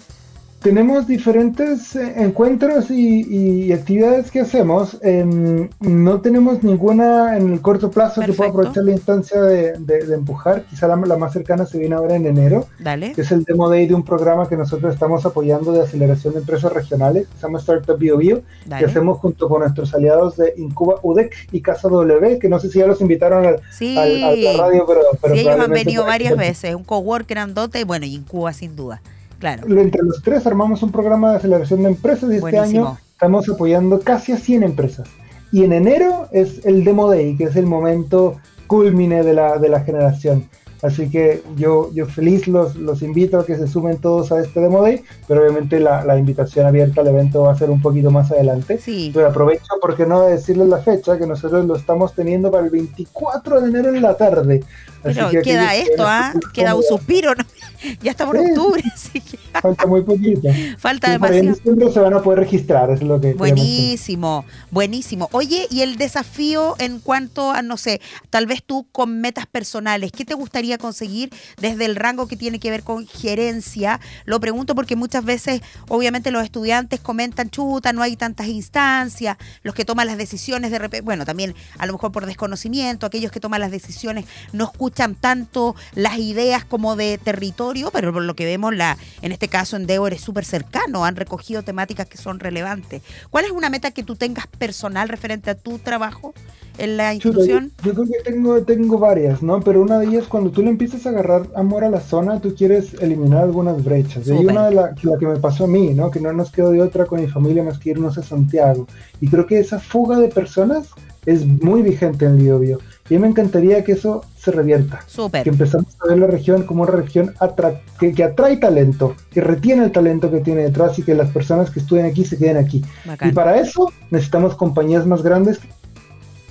S17: Tenemos diferentes eh, encuentros y, y actividades que hacemos. Em, no tenemos ninguna en el corto plazo que pueda
S2: Perfecto.
S17: aprovechar la instancia de, de- de empujar. Quizá la, la más cercana se viene ahora en enero,
S2: Dale.
S17: que es el Demo Day de un programa que nosotros estamos apoyando de aceleración de empresas regionales, que se llama Startup Bio Bio,
S2: Dale.
S17: que hacemos junto con nuestros aliados de Incuba UDEC y Casa W, que no sé si ya los invitaron al,
S2: Sí,
S17: al- a la radio, pero, pero
S2: sí ellos han venido varias veces. Un cowork grandote y bueno, y en Cuba sin duda. Claro.
S17: Entre los tres armamos un programa de aceleración de empresas y este año estamos apoyando casi a 100 empresas. Y en enero es el Demo Day, que es el momento culmine de la, de la generación. Así que yo, yo feliz los, los invito a que se sumen todos a este Demo Day, pero obviamente la, la invitación abierta al evento va a ser un poquito más adelante.
S2: Sí.
S17: Pero aprovecho, ¿por qué no decirles la fecha? Que nosotros lo estamos teniendo para el 24 de enero en la tarde. Así
S2: Pero
S17: que
S2: queda esto, ¿ah? Queda un suspiro, ¿no? Ya estamos en
S17: Sí.
S2: octubre, así que
S17: Falta muy poquito.
S2: falta
S17: en
S2: demasiado.
S17: diciembre se van a poder registrar, es lo que.
S2: Buenísimo, buenísimo. Oye, y el desafío en cuanto a, no sé, tal vez tú con metas personales, ¿qué te gustaría conseguir desde el rango que tiene que ver con gerencia? Lo pregunto porque muchas veces, obviamente, los estudiantes comentan, chuta, no hay tantas instancias, los que toman las decisiones de repente, bueno, también a lo mejor por desconocimiento, aquellos que toman las decisiones no escuchan tanto las ideas como de territorio, pero por lo que vemos, la, en este caso Endeavor es súper cercano, han recogido temáticas que son relevantes. ¿Cuál es una meta que tú tengas personal referente a tu trabajo en la
S17: Chuta,
S2: institución?
S17: Yo, yo creo que tengo, tengo varias, ¿no? Pero una de ellas, cuando tú le empiezas a agarrar amor a la zona, tú quieres eliminar algunas brechas. Y hay una de la, la que me pasó a mí, ¿no? Que no nos quedó de otra con mi familia más que irnos a Santiago. Y creo que esa fuga de personas es muy vigente en Biobío. Y a mí me encantaría que eso se revierta.
S2: Súper.
S17: Que empezamos a ver la región como una región atra- que, que atrae talento, que retiene el talento que tiene detrás y que las personas que estudian aquí se queden aquí.
S2: Bacán.
S17: Y para eso necesitamos compañías más grandes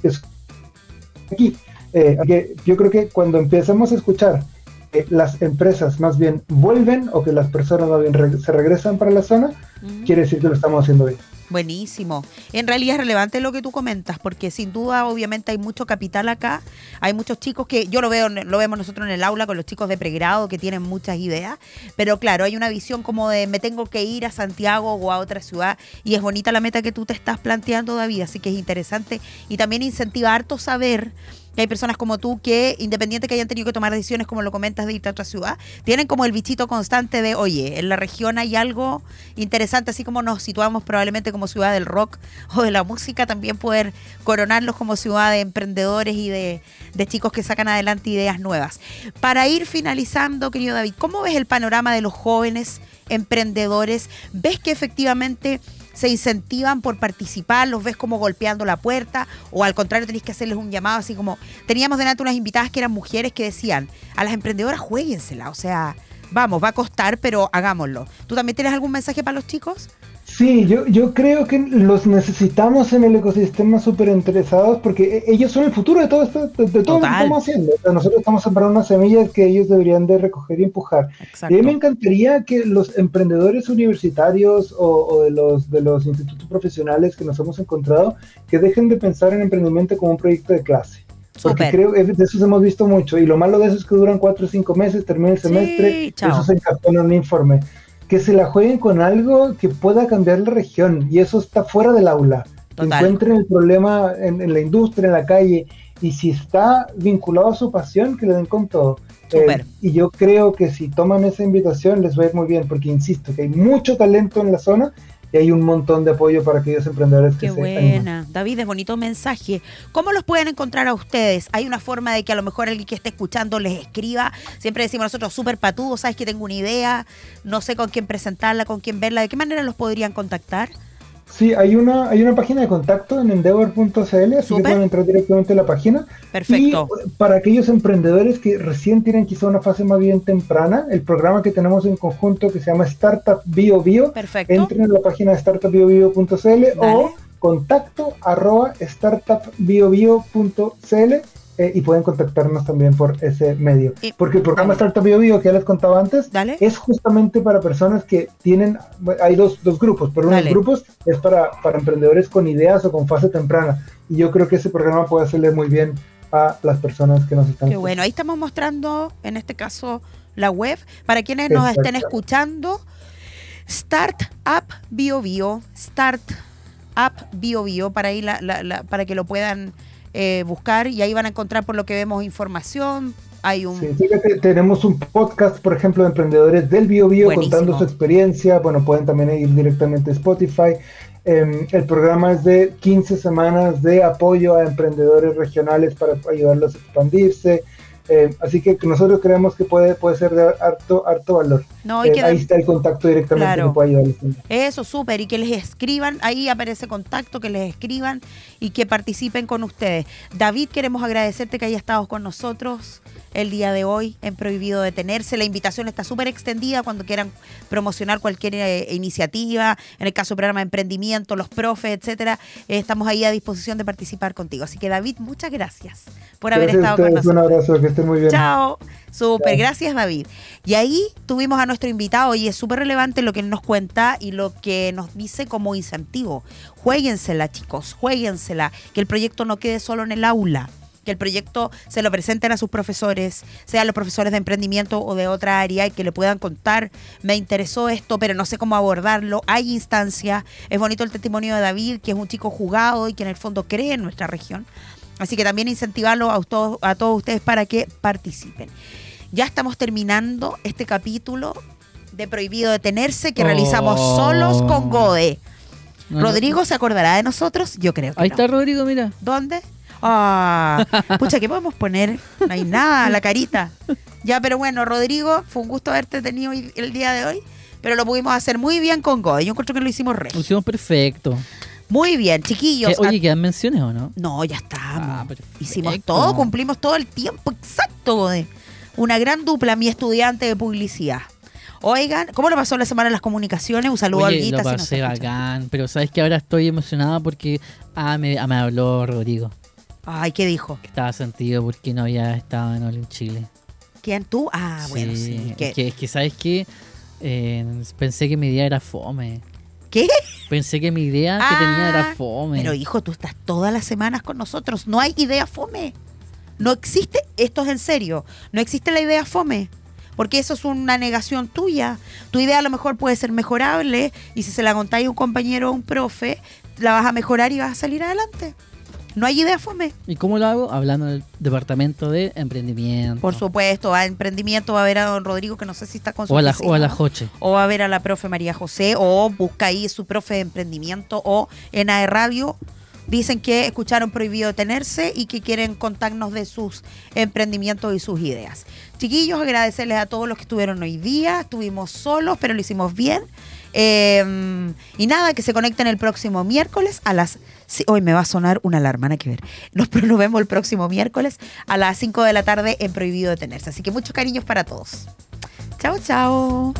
S17: que aquí. Eh, que yo creo que cuando empezamos a escuchar que las empresas más bien vuelven o que las personas más bien re- se regresan para la zona, quiere decir que lo estamos haciendo bien.
S2: Buenísimo. En realidad es relevante lo que tú comentas, porque sin duda, obviamente, hay mucho capital acá. Hay muchos chicos que yo lo veo, lo vemos nosotros en el aula con los chicos de pregrado que tienen muchas ideas. Pero claro, hay una visión como de me tengo que ir a Santiago o a otra ciudad. Y es bonita la meta que tú te estás planteando, David. Así que es interesante. Y también incentiva harto saber que hay personas como tú que, independiente que hayan tenido que tomar decisiones, como lo comentas, de irte a otra ciudad, tienen como el bichito constante de, oye, en la región hay algo interesante, así como nos situamos probablemente como ciudad del rock o de la música, también poder coronarlos como ciudad de emprendedores y de, de chicos que sacan adelante ideas nuevas. Para ir finalizando, querido David, ¿cómo ves el panorama de los jóvenes emprendedores? ¿Ves que efectivamente se incentivan por participar, los ves como golpeando la puerta, o al contrario tenés que hacerles un llamado, así como teníamos delante unas invitadas que eran mujeres que decían, a las emprendedoras jueguensela, o sea, vamos, va a costar, pero hagámoslo. ¿Tú también tienes algún mensaje para los chicos?
S17: Sí, yo, yo creo que los necesitamos en el ecosistema súper interesados porque e- ellos son el futuro de todo esto, de, de todo lo que
S2: Total.
S17: estamos haciendo. O sea, nosotros estamos sembrando unas semillas que ellos deberían de recoger y empujar.
S2: Exacto.
S17: Y a mí me encantaría que los emprendedores universitarios o, o de, los, de los institutos profesionales que nos hemos encontrado, que dejen de pensar en emprendimiento como un proyecto de clase. Porque
S2: Súper.
S17: creo que de eso hemos visto mucho. Y lo malo de eso es que duran cuatro o cinco meses, termina el semestre,
S2: chao.
S17: eso se encartona en un informe. Que se la jueguen con algo que pueda cambiar la región. Y eso está fuera del aula. Que
S2: Total.
S17: encuentren el problema en, en la industria, en la calle. Y si está vinculado a su pasión, que le den con todo. Eh, y yo creo que si toman esa invitación les va a ir muy bien, porque insisto que hay mucho talento en la zona y hay un montón de apoyo para aquellos emprendedores que
S2: Qué
S17: se animan.
S2: buena. David, es bonito mensaje. ¿Cómo los pueden encontrar a ustedes? ¿Hay una forma de que a lo mejor alguien que esté escuchando les escriba? Siempre decimos nosotros, súper patudos, sabes que tengo una idea, no sé con quién presentarla, con quién verla. ¿De qué manera los podrían contactar?
S17: Sí, hay una, hay una página de contacto en endeavor.cl, así que pueden entrar directamente a la página.
S2: Perfecto.
S17: Y para aquellos emprendedores que recién tienen quizá una fase más bien temprana, el programa que tenemos en conjunto que se llama Startup Bio Bio,
S2: Perfecto.
S17: entren en la página de startupbiobio.cl o contacto arroba startupbiobio.cl eh, y pueden contactarnos también por ese medio. Porque el programa Startup Bio Bio, que ya les contaba antes, es justamente para personas que tienen, hay dos, dos grupos, pero uno de los grupos es para, para emprendedores con ideas o con fase temprana. Y yo creo que ese programa puede hacerle muy bien a las personas que nos están
S2: Qué bueno, ahí estamos mostrando, en este caso, la web. Para quienes nos estén escuchando, Start Up Bio Bio, Start Up Bio Bio, para, ahí la- la- la- para que lo puedan eh, buscar y ahí van a encontrar por lo que vemos información. Hay un...
S17: Sí, fíjate, tenemos un podcast, por ejemplo, de emprendedores del Bio Bio contando su experiencia. Bueno, pueden también ir directamente a Spotify. Em, el programa es de 15 semanas de apoyo a emprendedores regionales para ayudarlos a expandirse. Em, así que nosotros creemos que puede, puede ser de harto, harto valor.
S2: No, que
S17: ahí está el contacto directamente
S2: Claro.
S17: que puede ayudarles.
S2: Eso, súper, y que les escriban, ahí aparece contacto, que les escriban y que participen con ustedes. David, queremos agradecerte que hayas estado con nosotros el día de hoy en Prohibido Detenerse. La invitación está súper extendida cuando quieran promocionar cualquier eh, iniciativa, en el caso del programa de emprendimiento, los profes, etcétera, eh, estamos ahí a disposición de participar contigo. Así que David, muchas gracias por haber
S17: Gracias
S2: estado con nosotros.
S17: Un abrazo, que estén muy bien.
S2: Chao. Súper, gracias David. Y ahí tuvimos a nuestro invitado y es súper relevante lo que él nos cuenta y lo que nos dice como incentivo. Jueguensela, chicos, jueguensela, que el proyecto no quede solo en el aula. Que el proyecto se lo presenten a sus profesores, sean los profesores de emprendimiento o de otra área, y que le puedan contar, me interesó esto, pero no sé cómo abordarlo. Hay instancias. Es bonito el testimonio de David, que es un chico jugado y que en el fondo cree en nuestra región. Así que también incentivarlo a todos, a todos ustedes para que participen. Ya estamos terminando este capítulo de Prohibido Detenerse que realizamos
S13: Oh.
S2: solos con Gode.
S13: No, no.
S2: ¿Rodrigo se acordará de nosotros? Yo creo que
S13: Ahí
S2: no.
S13: está Rodrigo, mira.
S2: ¿Dónde? Ah, pucha, ¿qué podemos poner? No hay nada, la carita. Ya, pero bueno, Rodrigo, fue un gusto haberte tenido el día de hoy, pero lo pudimos hacer muy bien con Gode. Yo encuentro que lo hicimos re.
S13: Lo hicimos perfecto.
S2: Muy bien, chiquillos.
S13: ¿Qué- oye,
S2: a-
S13: ¿quedan menciones o no?
S2: No, ya estamos. Hicimos
S13: perfecto.
S2: todo, cumplimos todo el tiempo exacto, Gode. Una gran dupla, mi estudiante de publicidad. Oigan, ¿cómo lo pasó la semana en las comunicaciones? Un saludo a
S13: Oye,
S2: Olguita.
S13: lo pasé bacán, pero sabes que ahora estoy emocionada porque ah, me, ah, me habló Rodrigo.
S2: Ay, ¿qué dijo?
S13: Que estaba sentido porque no había estado en All in Chile.
S2: ¿Quién tú? Ah, bueno, sí.
S13: Es que, es que, ¿sabes qué? Eh, pensé que mi idea era fome.
S2: ¿Qué?
S13: Pensé que mi idea que tenía era fome.
S2: Ah, Pero hijo, tú estás todas las semanas con nosotros. No hay idea fome. No existe, esto es en serio, no existe la idea fome. Porque eso es una negación tuya. Tu idea a lo mejor puede ser mejorable y si se la contáis a un compañero o un profe, la vas a mejorar y vas a salir adelante. No hay idea fome.
S13: ¿Y cómo lo hago? Hablando del departamento de emprendimiento.
S2: Por supuesto, a emprendimiento va a ver a don Rodrigo, que no sé si está con su
S13: O a la,
S2: oficina,
S13: o a la. Joche.
S2: o va a ver a la profe María José, o busca ahí su profe de emprendimiento, o en AE Radio. Dicen que escucharon prohibido tenerse y que quieren contarnos de sus emprendimientos y sus ideas. Chiquillos, agradecerles a todos los que estuvieron hoy día. Estuvimos solos, pero lo hicimos bien. Eh, y nada, que se conecten el próximo miércoles a las... sí, hoy me va a sonar una alarma, nada que ver. Nos, nos vemos el próximo miércoles a las 5 de la tarde en Prohibido Detenerse. Así que muchos cariños para todos. Chao, chao.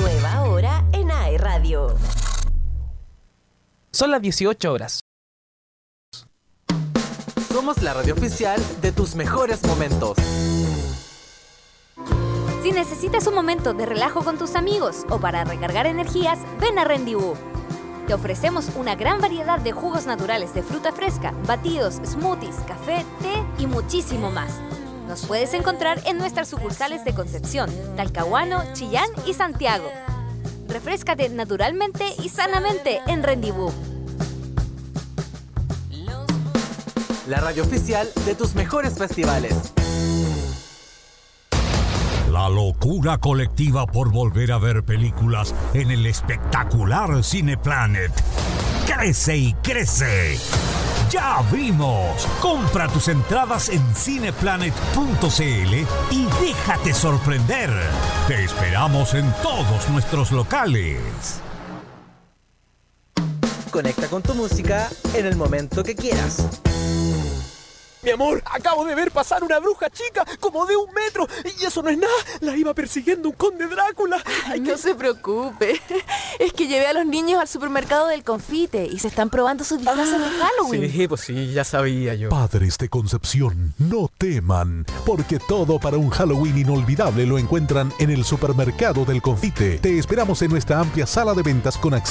S18: Nueva hora en AE Radio.
S3: Son las 18 horas.
S1: La radio oficial de tus mejores momentos.
S6: Si necesitas un momento de relajo con tus amigos o para recargar energías, ven a Rendezvous. Te ofrecemos una gran variedad de jugos naturales de fruta fresca, batidos, smoothies, café, té y muchísimo más. Nos puedes encontrar en nuestras sucursales de Concepción, Talcahuano, Chillán y Santiago. Refrescate naturalmente y sanamente en Rendezvous.
S1: La radio oficial de tus mejores festivales.
S7: La locura colectiva por volver a ver películas en el espectacular Cineplanet. Crece y crece. Ya vimos. Compra tus entradas en cineplanet.cl y déjate sorprender. Te esperamos en todos nuestros locales.
S5: Conecta con tu música en el momento que quieras.
S19: Mi amor, acabo de ver pasar una bruja chica como de un metro y eso no es nada. La iba persiguiendo un conde Drácula.
S20: Ay, no se preocupe. Es que llevé a los niños al supermercado del confite y se están probando sus disfraces de Halloween.
S19: Sí, pues sí, ya sabía yo.
S21: Padres de Concepción, no teman, porque todo para un Halloween inolvidable lo encuentran en el supermercado del confite. Te esperamos en nuestra amplia sala de ventas con acceso